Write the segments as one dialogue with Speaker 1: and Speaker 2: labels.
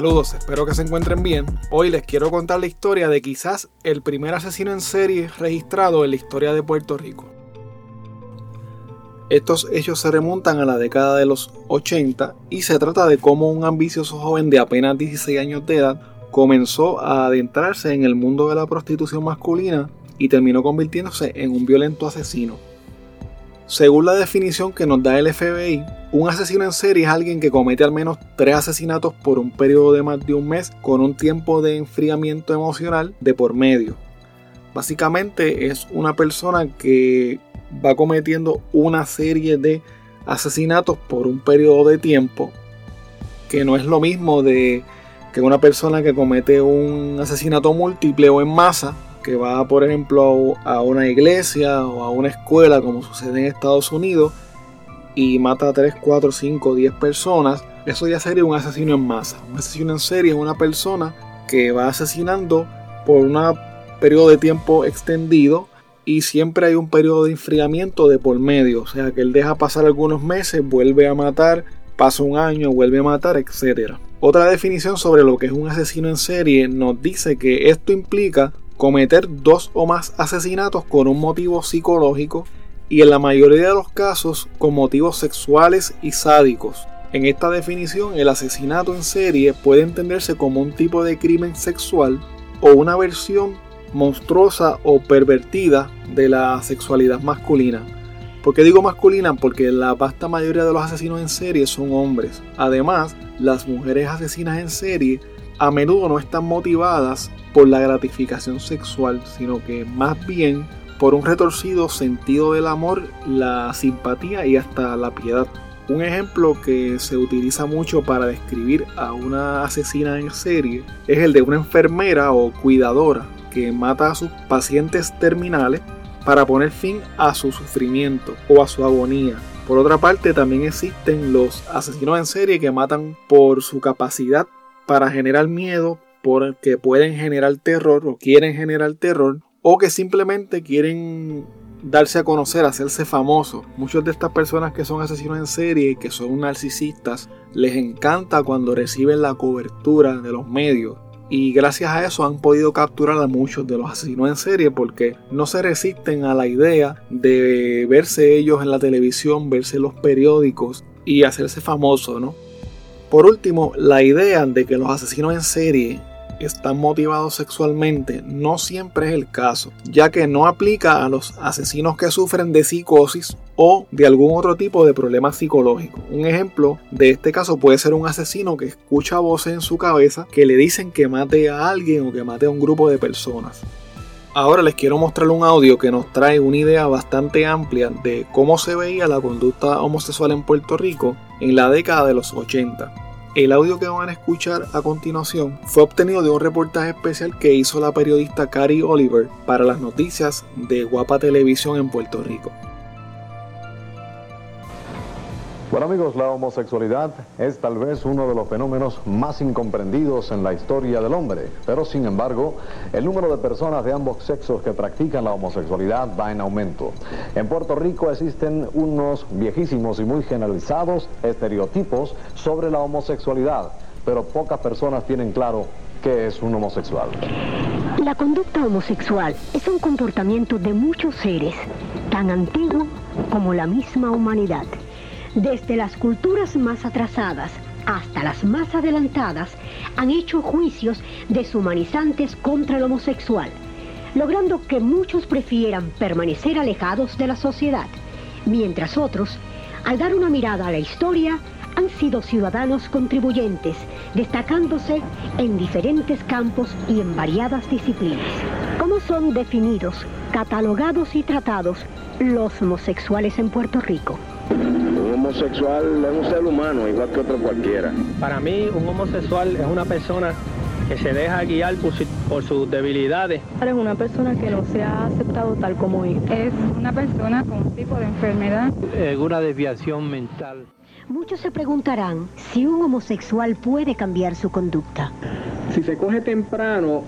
Speaker 1: Saludos, espero que se encuentren bien. Hoy les quiero contar la historia de quizás el primer asesino en serie registrado en la historia de Puerto Rico. Estos hechos se remontan a la década de los 80 y se trata de cómo un ambicioso joven de apenas 16 años de edad comenzó a adentrarse en el mundo de la prostitución masculina y terminó convirtiéndose en un violento asesino. Según la definición que nos da el FBI, un asesino en serie es alguien que comete al menos tres asesinatos por un periodo de más de un mes con un tiempo de enfriamiento emocional de por medio. Básicamente es una persona que va cometiendo una serie de asesinatos por un periodo de tiempo que no es lo mismo de que una persona que comete un asesinato múltiple o en masa que va, por ejemplo, a una iglesia o a una escuela, como sucede en Estados Unidos, y mata a 3, 4, 5, 10 personas, eso ya sería un asesino en masa. Un asesino en serie es una persona que va asesinando por un periodo de tiempo extendido y siempre hay un periodo de enfriamiento de por medio. O sea que él deja pasar algunos meses, vuelve a matar, pasa un año, vuelve a matar, etc. Otra definición sobre lo que es un asesino en serie nos dice que esto implica cometer dos o más asesinatos con un motivo psicológico y en la mayoría de los casos con motivos sexuales y sádicos. En esta definición, el asesinato en serie puede entenderse como un tipo de crimen sexual o una versión monstruosa o pervertida de la sexualidad masculina. ¿Por qué digo masculina? Porque la vasta mayoría de los asesinos en serie son hombres. Además, las mujeres asesinas en serie a menudo no están motivadas por la gratificación sexual, sino que más bien por un retorcido sentido del amor, la simpatía y hasta la piedad. Un ejemplo que se utiliza mucho para describir a una asesina en serie es el de una enfermera o cuidadora que mata a sus pacientes terminales para poner fin a su sufrimiento o a su agonía. Por otra parte, también existen los asesinos en serie que matan por su capacidad para generar miedo, porque pueden generar terror o quieren generar terror o que simplemente quieren darse a conocer, hacerse famosos. Muchas de estas personas que son asesinos en serie y que son narcisistas, les encanta cuando reciben la cobertura de los medios. Y gracias a eso han podido capturar a muchos de los asesinos en serie porque no se resisten a la idea de verse ellos en la televisión, verse los periódicos y hacerse famosos, ¿no? Por último, la idea de que los asesinos en serie están motivados sexualmente no siempre es el caso, ya que no aplica a los asesinos que sufren de psicosis o de algún otro tipo de problema psicológico. Un ejemplo de este caso puede ser un asesino que escucha voces en su cabeza que le dicen que mate a alguien o que mate a un grupo de personas. Ahora les quiero mostrar un audio que nos trae una idea bastante amplia de cómo se veía la conducta homosexual en Puerto Rico en la década de los 80. El audio que van a escuchar a continuación fue obtenido de un reportaje especial que hizo la periodista Cari Oliver para las noticias de Guapa Televisión en Puerto Rico.
Speaker 2: Bueno amigos, la homosexualidad es tal vez uno de los fenómenos más incomprendidos en la historia del hombre, pero sin embargo, el número de personas de ambos sexos que practican la homosexualidad va en aumento. En Puerto Rico existen unos viejísimos y muy generalizados estereotipos sobre la homosexualidad, pero pocas personas tienen claro qué es un homosexual.
Speaker 3: La conducta homosexual es un comportamiento de muchos seres, tan antiguo como la misma humanidad. Desde las culturas más atrasadas hasta las más adelantadas han hecho juicios deshumanizantes contra el homosexual, logrando que muchos prefieran permanecer alejados de la sociedad, mientras otros, al dar una mirada a la historia, han sido ciudadanos contribuyentes, destacándose en diferentes campos y en variadas disciplinas. ¿Cómo son definidos, catalogados y tratados los homosexuales en Puerto Rico?
Speaker 4: Homosexual es un ser humano, igual que otro cualquiera.
Speaker 5: Para mí, un homosexual es una persona que se deja guiar por, sus debilidades.
Speaker 6: Es una persona que no se ha aceptado tal como es.
Speaker 7: Es una persona con un tipo de enfermedad.
Speaker 5: Es una desviación mental.
Speaker 3: Muchos se preguntarán si un homosexual puede cambiar su conducta.
Speaker 1: Si se coge temprano,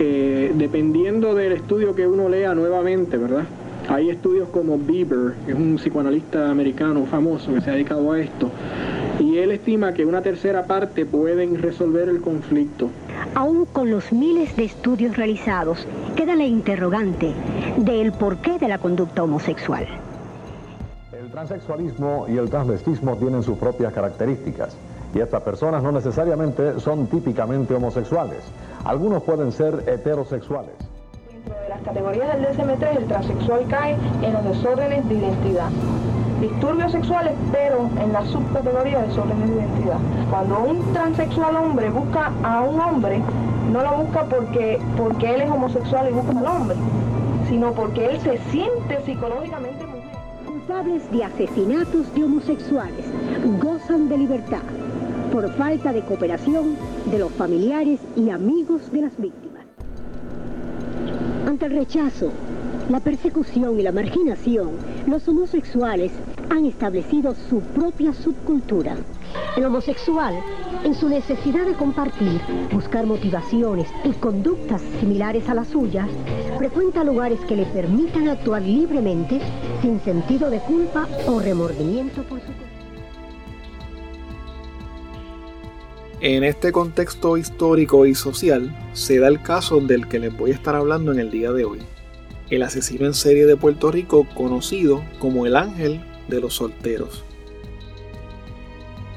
Speaker 1: eh, dependiendo del estudio que uno lea nuevamente, ¿verdad? Hay estudios como Bieber, que es un psicoanalista americano famoso que se ha dedicado a esto,
Speaker 8: y él estima que una tercera parte pueden resolver el conflicto.
Speaker 3: Aún con los miles de estudios realizados, queda la interrogante del porqué de la conducta homosexual.
Speaker 2: El transexualismo y el transvestismo tienen sus propias características y estas personas no necesariamente son típicamente homosexuales. Algunos pueden ser heterosexuales.
Speaker 9: Categorías del DSM-3, el transexual cae en los desórdenes de identidad disturbios sexuales, pero en la subcategoría de desórdenes de identidad. Cuando un transexual hombre busca a un hombre, no lo busca porque, porque él es homosexual y busca al hombre, sino porque él se siente psicológicamente mujer.
Speaker 3: Culpables de asesinatos de homosexuales gozan de libertad por falta de cooperación de los familiares y amigos de las víctimas. Ante el rechazo, la persecución y la marginación, los homosexuales han establecido su propia subcultura. El homosexual, en su necesidad de compartir, buscar motivaciones y conductas similares a las suyas, frecuenta lugares que le permitan actuar libremente sin sentido de culpa o remordimiento por su
Speaker 1: En este contexto histórico y social se da el caso del que les voy a estar hablando en el día de hoy. El asesino en serie de Puerto Rico conocido como el Ángel de los Solteros.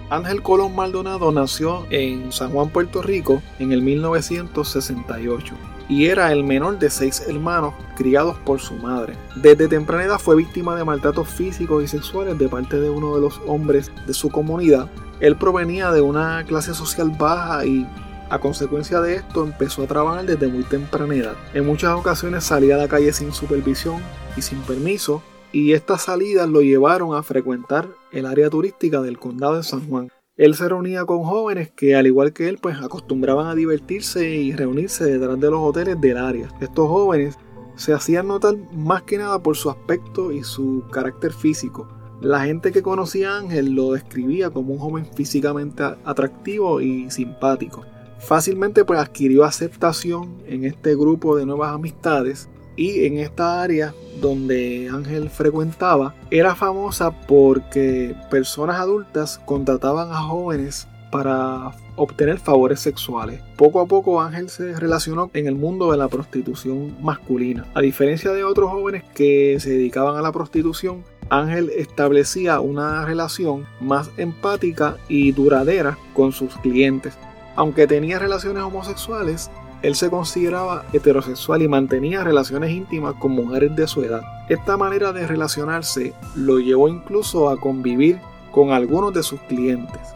Speaker 1: Ángel Colón Maldonado nació en San Juan, Puerto Rico en el 1968 y era el menor de seis hermanos criados por su madre. Desde temprana edad fue víctima de maltratos físicos y sexuales de parte de uno de los hombres de su comunidad él provenía de una clase social baja y a consecuencia de esto empezó a trabajar desde muy temprana edad. En muchas ocasiones salía a la calle sin supervisión y sin permiso y estas salidas lo llevaron a frecuentar el área turística del condado de San Juan. Él se reunía con jóvenes que al igual que él pues acostumbraban a divertirse y reunirse detrás de los hoteles del área. Estos jóvenes se hacían notar más que nada por su aspecto y su carácter físico. La gente que conocía a Ángel lo describía como un joven físicamente atractivo y simpático. Fácilmente pues adquirió aceptación en este grupo de nuevas amistades y en esta área donde Ángel frecuentaba era famosa porque personas adultas contrataban a jóvenes para obtener favores sexuales. Poco a poco Ángel se relacionó en el mundo de la prostitución masculina. A diferencia de otros jóvenes que se dedicaban a la prostitución, Ángel establecía una relación más empática y duradera con sus clientes. Aunque tenía relaciones homosexuales, él se consideraba heterosexual y mantenía relaciones íntimas con mujeres de su edad. Esta manera de relacionarse lo llevó incluso a convivir con algunos de sus clientes.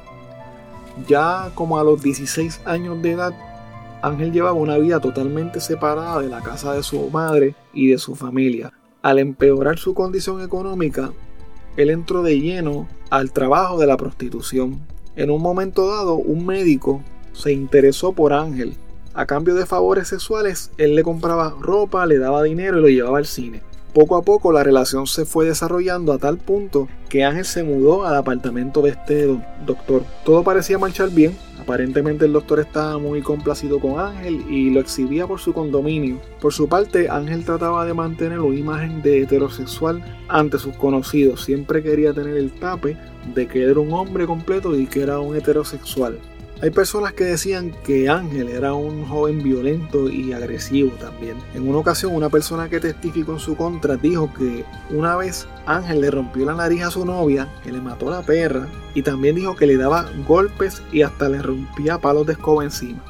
Speaker 1: Ya como a los 16 años de edad, Ángel llevaba una vida totalmente separada de la casa de su madre y de su familia. Al empeorar su condición económica, él entró de lleno al trabajo de la prostitución. En un momento dado, un médico se interesó por Ángel. A cambio de favores sexuales, él le compraba ropa, le daba dinero y lo llevaba al cine. Poco a poco la relación se fue desarrollando a tal punto que Ángel se mudó al apartamento de este doctor. Todo parecía marchar bien, Aparentemente el doctor estaba muy complacido con Ángel y lo exhibía por su condominio. Por su parte, Ángel trataba de mantener una imagen de heterosexual ante sus conocidos. Siempre quería tener el tape de que era un hombre completo y que era un heterosexual. Hay personas que decían que Ángel era un joven violento y agresivo también. En una ocasión una persona que testificó en su contra dijo que una vez Ángel le rompió la nariz a su novia, que le mató a la perra, y también dijo que le daba golpes y hasta le rompía palos de escoba encima.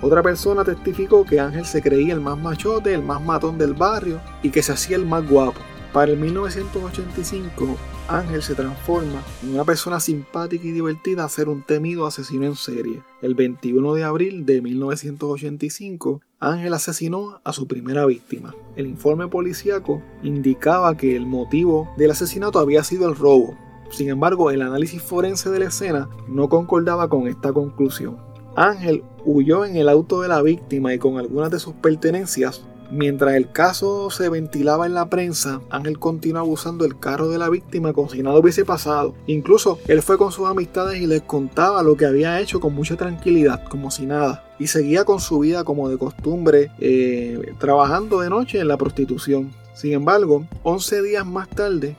Speaker 1: Otra persona testificó que Ángel se creía el más machote, el más matón del barrio y que se hacía el más guapo. Para el 1985, Ángel se transforma en una persona simpática y divertida a ser un temido asesino en serie. El 21 de abril de 1985, Ángel asesinó a su primera víctima. El informe policíaco indicaba que el motivo del asesinato había sido el robo. Sin embargo, el análisis forense de la escena no concordaba con esta conclusión. Ángel huyó en el auto de la víctima y con algunas de sus pertenencias Mientras el caso se ventilaba en la prensa, Ángel continuaba usando el carro de la víctima como si nada hubiese pasado. Incluso él fue con sus amistades y les contaba lo que había hecho con mucha tranquilidad, como si nada. Y seguía con su vida como de costumbre, eh, trabajando de noche en la prostitución. Sin embargo, 11 días más tarde,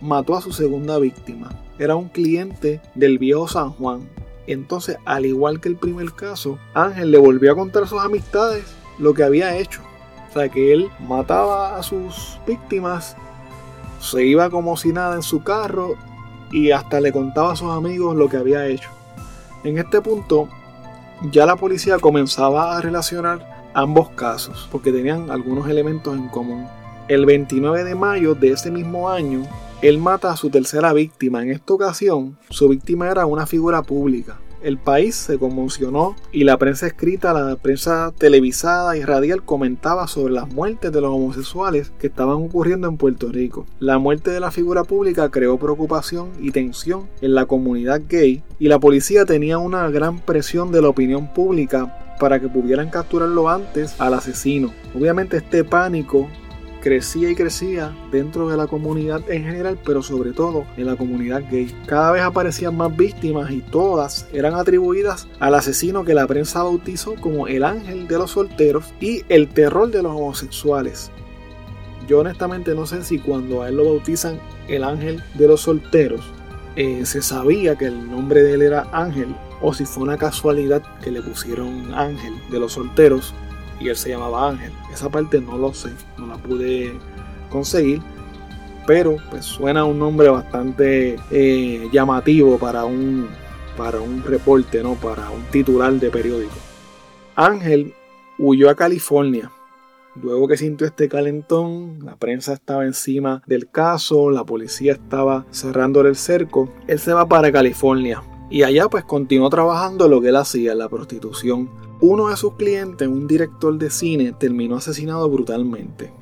Speaker 1: mató a su segunda víctima. Era un cliente del viejo San Juan. Entonces, al igual que el primer caso, Ángel le volvió a contar a sus amistades lo que había hecho. Sea, que él mataba a sus víctimas, se iba como si nada en su carro y hasta le contaba a sus amigos lo que había hecho. En este punto, ya la policía comenzaba a relacionar ambos casos porque tenían algunos elementos en común. El 29 de mayo de ese mismo año, él mata a su tercera víctima. En esta ocasión, su víctima era una figura pública. El país se conmocionó y la prensa escrita, la prensa televisada y radial comentaba sobre las muertes de los homosexuales que estaban ocurriendo en Puerto Rico. La muerte de la figura pública creó preocupación y tensión en la comunidad gay y la policía tenía una gran presión de la opinión pública para que pudieran capturarlo antes al asesino. Obviamente este pánico crecía y crecía dentro de la comunidad en general, pero sobre todo en la comunidad gay. Cada vez aparecían más víctimas y todas eran atribuidas al asesino que la prensa bautizó como el ángel de los solteros y el terror de los homosexuales. Yo honestamente no sé si cuando a él lo bautizan el ángel de los solteros, eh, se sabía que el nombre de él era Ángel o si fue una casualidad que le pusieron Ángel de los solteros y él se llamaba Ángel. Esa parte no lo sé, no la pude conseguir, pero pues suena un nombre bastante eh, llamativo para un, para un reporte, ¿no? para un titular de periódico. Ángel huyó a California. Luego que sintió este calentón, la prensa estaba encima del caso, la policía estaba cerrándole el cerco. Él se va para California y allá pues continuó trabajando lo que él hacía, la prostitución uno de sus clientes, un director de cine, terminó asesinado brutalmente.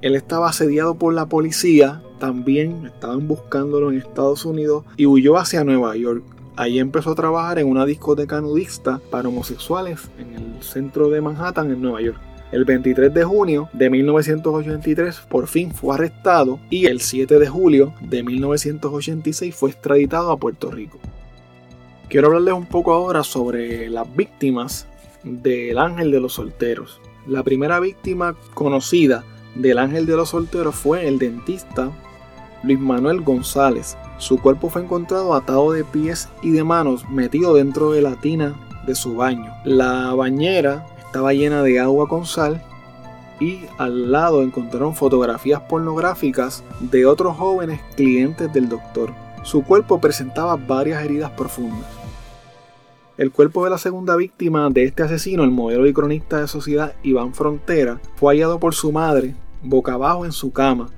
Speaker 1: Él estaba asediado por la policía, también estaban buscándolo en Estados Unidos y huyó hacia Nueva York. Allí empezó a trabajar en una discoteca nudista para homosexuales en el centro de Manhattan, en Nueva York. El 23 de junio de 1983 por fin fue arrestado y el 7 de julio de 1986 fue extraditado a Puerto Rico. Quiero hablarles un poco ahora sobre las víctimas del ángel de los solteros. La primera víctima conocida del ángel de los solteros fue el dentista Luis Manuel González. Su cuerpo fue encontrado atado de pies y de manos metido dentro de la tina de su baño. La bañera estaba llena de agua con sal y al lado encontraron fotografías pornográficas de otros jóvenes clientes del doctor. Su cuerpo presentaba varias heridas profundas. El cuerpo de la segunda víctima de este asesino, el modelo y cronista de sociedad Iván Frontera, fue hallado por su madre, boca abajo en su cama,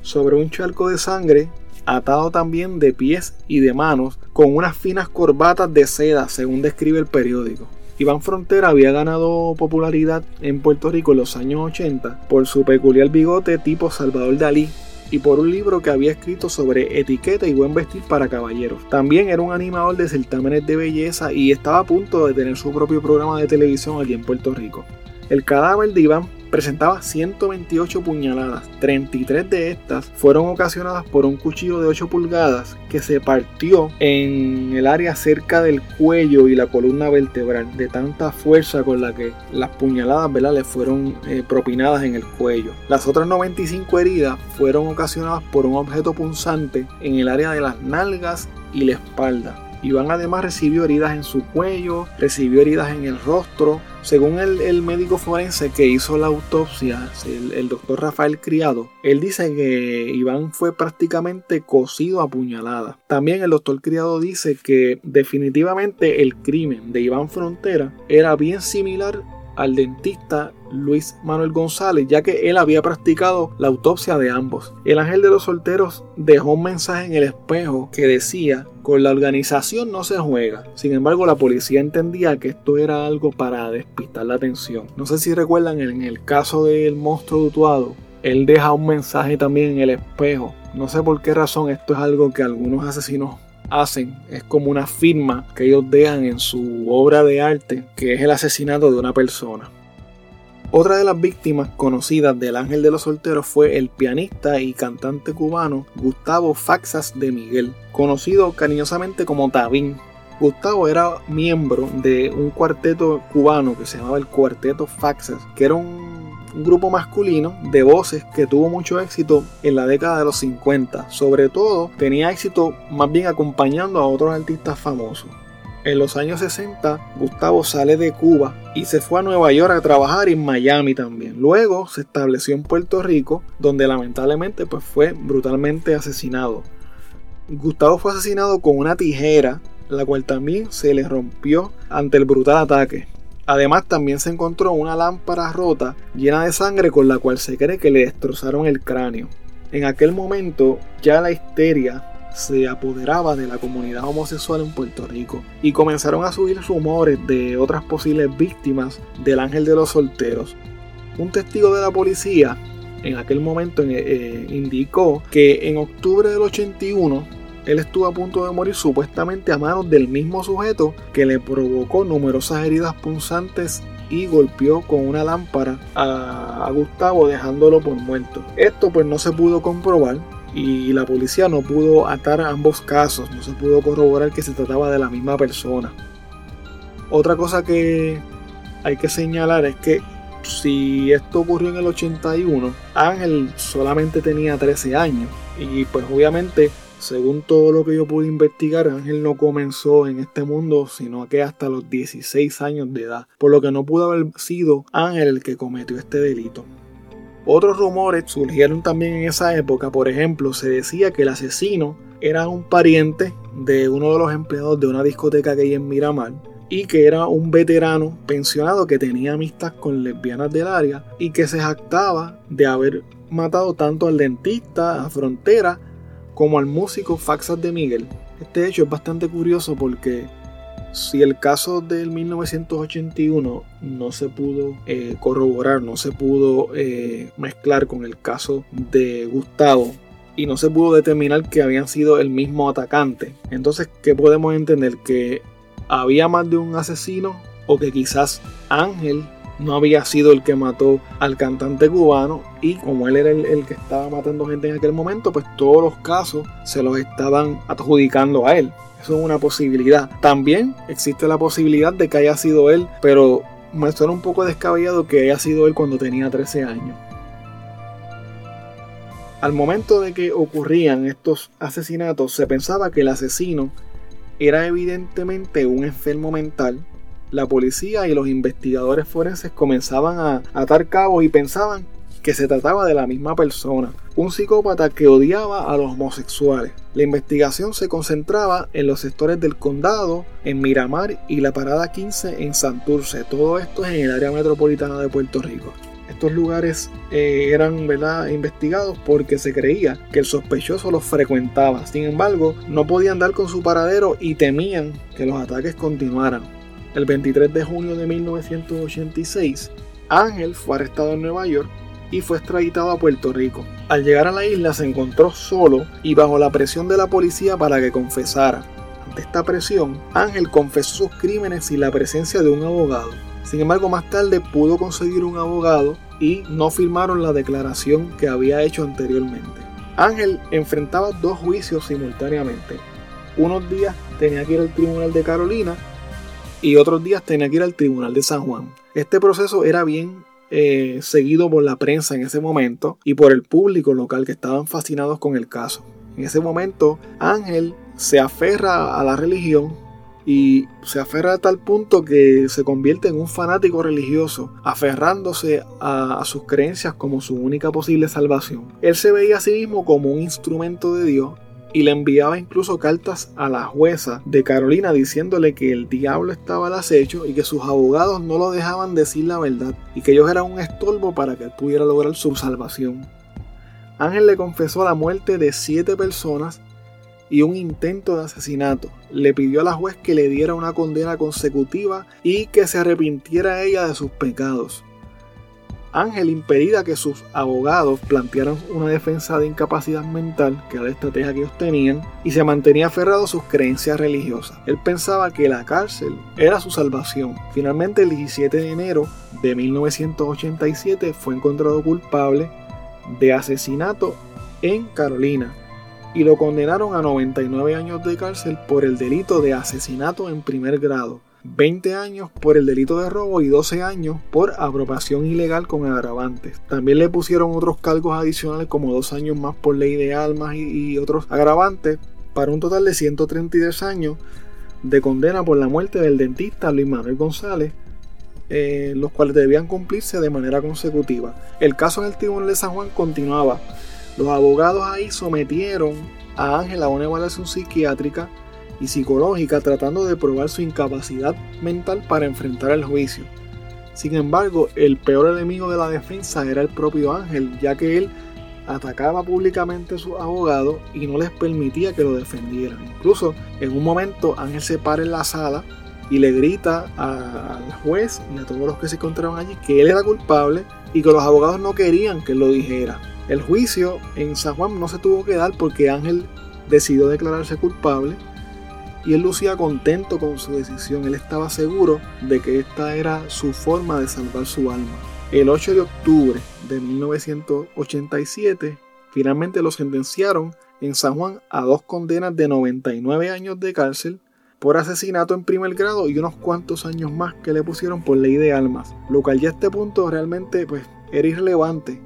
Speaker 1: sobre un charco de sangre, atado también de pies y de manos, con unas finas corbatas de seda, según describe el periódico. Iván Frontera había ganado popularidad en Puerto Rico en los años 80 por su peculiar bigote tipo Salvador Dalí, y por un libro que había escrito sobre etiqueta y buen vestir para caballeros. También era un animador de certámenes de belleza y estaba a punto de tener su propio programa de televisión aquí en Puerto Rico. El cadáver de Iván presentaba 128 puñaladas. 33 de estas fueron ocasionadas por un cuchillo de 8 pulgadas que se partió en el área cerca del cuello y la columna vertebral de tanta fuerza con la que las puñaladas le fueron eh, propinadas en el cuello. Las otras 95 heridas fueron ocasionadas por un objeto punzante en el área de las nalgas y la espalda. Iván además recibió heridas en su cuello, recibió heridas en el rostro. Según el, médico forense que hizo la autopsia, el, doctor Rafael Criado, él dice que Iván fue prácticamente cosido a puñalada. También el doctor Criado dice que definitivamente el crimen de Iván Frontera era bien similar al dentista Luis Manuel González, ya que él había practicado la autopsia de ambos. El ángel de los solteros dejó un mensaje en el espejo que decía, con la organización no se juega. Sin embargo, la policía entendía que esto era algo para despistar la atención. No sé si recuerdan en el caso del monstruo dutuado, él deja un mensaje también en el espejo. No sé por qué razón esto es algo que algunos asesinos hacen es como una firma que ellos dejan en su obra de arte, que es el asesinato de una persona. Otra de las víctimas conocidas del Ángel de los Solteros fue el pianista y cantante cubano Gustavo Faxas de Miguel, conocido cariñosamente como Tabín. Gustavo era miembro de un cuarteto cubano que se llamaba el Cuarteto Faxas, que era un un grupo masculino de voces que tuvo mucho éxito en la década de los 50. Sobre todo tenía éxito más bien acompañando a otros artistas famosos. En los años 60, Gustavo sale de Cuba y se fue a Nueva York a trabajar y en Miami también. Luego se estableció en Puerto Rico, donde lamentablemente pues, fue brutalmente asesinado. Gustavo fue asesinado con una tijera, la cual también se le rompió ante el brutal ataque. Además también se encontró una lámpara rota llena de sangre con la cual se cree que le destrozaron el cráneo. En aquel momento ya la histeria se apoderaba de la comunidad homosexual en Puerto Rico y comenzaron a subir rumores de otras posibles víctimas del ángel de los solteros. Un testigo de la policía en aquel momento eh, indicó que en octubre del 81 él estuvo a punto de morir supuestamente a manos del mismo sujeto que le provocó numerosas heridas punzantes y golpeó con una lámpara a, Gustavo dejándolo por muerto. Esto pues no se pudo comprobar y la policía no pudo atar ambos casos, no se pudo corroborar que se trataba de la misma persona. Otra cosa que hay que señalar es que si esto ocurrió en el 81, Ángel solamente tenía 13 años y pues obviamente según todo lo que yo pude investigar, Ángel no comenzó en este mundo sino que hasta los 16 años de edad, por lo que no pudo haber sido Ángel el que cometió este delito. Otros rumores surgieron también en esa época, por ejemplo, se decía que el asesino era un pariente de uno de los empleados de una discoteca que hay en Miramar y que era un veterano pensionado que tenía amistad con lesbianas del área y que se jactaba de haber matado tanto al dentista, a Frontera como al músico Faxas de Miguel. Este hecho es bastante curioso porque si el caso del 1981 no se pudo eh, corroborar, no se pudo eh, mezclar con el caso de Gustavo y no se pudo determinar que habían sido el mismo atacante, entonces ¿qué podemos entender? Que había más de un asesino o que quizás Ángel no había sido el que mató al cantante cubano y como él era el, que estaba matando gente en aquel momento, pues todos los casos se los estaban adjudicando a él. Eso es una posibilidad. También existe la posibilidad de que haya sido él, pero me suena un poco descabellado que haya sido él cuando tenía 13 años. Al momento de que ocurrían estos asesinatos, se pensaba que el asesino era evidentemente un enfermo mental la policía y los investigadores forenses comenzaban a atar cabos y pensaban que se trataba de la misma persona, un psicópata que odiaba a los homosexuales. La investigación se concentraba en los sectores del condado, en Miramar y la Parada 15 en Santurce, todo esto es en el área metropolitana de Puerto Rico. Estos lugares eh, eran investigados porque se creía que el sospechoso los frecuentaba. Sin embargo, no podían dar con su paradero y temían que los ataques continuaran. El 23 de junio de 1986, Ángel fue arrestado en Nueva York y fue extraditado a Puerto Rico. Al llegar a la isla se encontró solo y bajo la presión de la policía para que confesara. Ante esta presión, Ángel confesó sus crímenes sin la presencia de un abogado. Sin embargo, más tarde pudo conseguir un abogado y no firmaron la declaración que había hecho anteriormente. Ángel enfrentaba dos juicios simultáneamente. Unos días tenía que ir al tribunal de Carolina y otros días tenía que ir al Tribunal de San Juan. Este proceso era bien eh, seguido por la prensa en ese momento y por el público local que estaban fascinados con el caso. En ese momento, Ángel se aferra a la religión y se aferra a tal punto que se convierte en un fanático religioso, aferrándose a, a, sus creencias como su única posible salvación. Él se veía a sí mismo como un instrumento de Dios y le enviaba incluso cartas a la jueza de Carolina diciéndole que el diablo estaba al acecho y que sus abogados no lo dejaban decir la verdad y que ellos eran un estorbo para que él pudiera lograr su salvación. Ángel le confesó la muerte de siete personas y un intento de asesinato. Le pidió a la juez que le diera una condena consecutiva y que se arrepintiera ella de sus pecados. Ángel impedía que sus abogados plantearan una defensa de incapacidad mental, que era la estrategia que ellos tenían, y se mantenía aferrado a sus creencias religiosas. Él pensaba que la cárcel era su salvación. Finalmente, el 17 de enero de 1987 fue encontrado culpable de asesinato en Carolina y lo condenaron a 99 años de cárcel por el delito de asesinato en primer grado. 20 años por el delito de robo y 12 años por apropiación ilegal con agravantes. También le pusieron otros cargos adicionales como 2 años más por ley de almas y, otros agravantes para un total de 133 años de condena por la muerte del dentista Luis Manuel González, eh, los cuales debían cumplirse de manera consecutiva. El caso en el Tribunal de San Juan continuaba. Los abogados ahí sometieron a Ángel a una evaluación psiquiátrica y psicológica tratando de probar su incapacidad mental para enfrentar el juicio. Sin embargo, el peor enemigo de la defensa era el propio Ángel, ya que él atacaba públicamente a sus abogados y no les permitía que lo defendieran. Incluso en un momento Ángel se para en la sala y le grita al juez y a todos los que se encontraban allí que él era culpable y que los abogados no querían que lo dijera. El juicio en San Juan no se tuvo que dar porque Ángel decidió declararse culpable y él lucía contento con su decisión. Él estaba seguro de que esta era su forma de salvar su alma. El 8 de octubre de 1987, finalmente lo sentenciaron en San Juan a dos condenas de 99 años de cárcel por asesinato en primer grado y unos cuantos años más que le pusieron por ley de almas, lo cual ya a este punto realmente pues era irrelevante.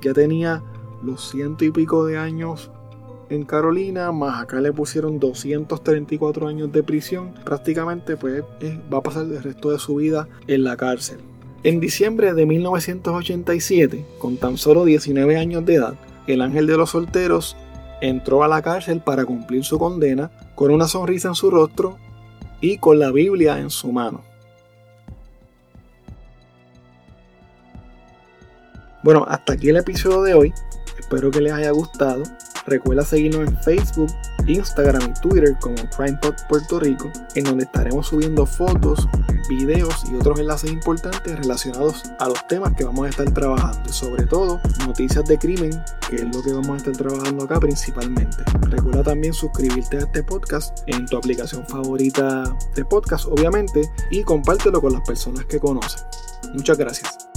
Speaker 1: Ya tenía los ciento y pico de años en Carolina, más acá le pusieron 234 años de prisión. Prácticamente pues eh, va a pasar el resto de su vida en la cárcel. En diciembre de 1987, con tan solo 19 años de edad, el ángel de los solteros entró a la cárcel para cumplir su condena con una sonrisa en su rostro y con la Biblia en su mano. Bueno, hasta aquí el episodio de hoy. Espero que les haya gustado. Recuerda seguirnos en Facebook, Instagram y Twitter como CrimePod Puerto Rico, en donde estaremos subiendo fotos, videos y otros enlaces importantes relacionados a los temas que vamos a estar trabajando sobre todo noticias de crimen, que es lo que vamos a estar trabajando acá principalmente. Recuerda también suscribirte a este podcast en tu aplicación favorita de podcast, obviamente, y compártelo con las personas que conocen. Muchas gracias.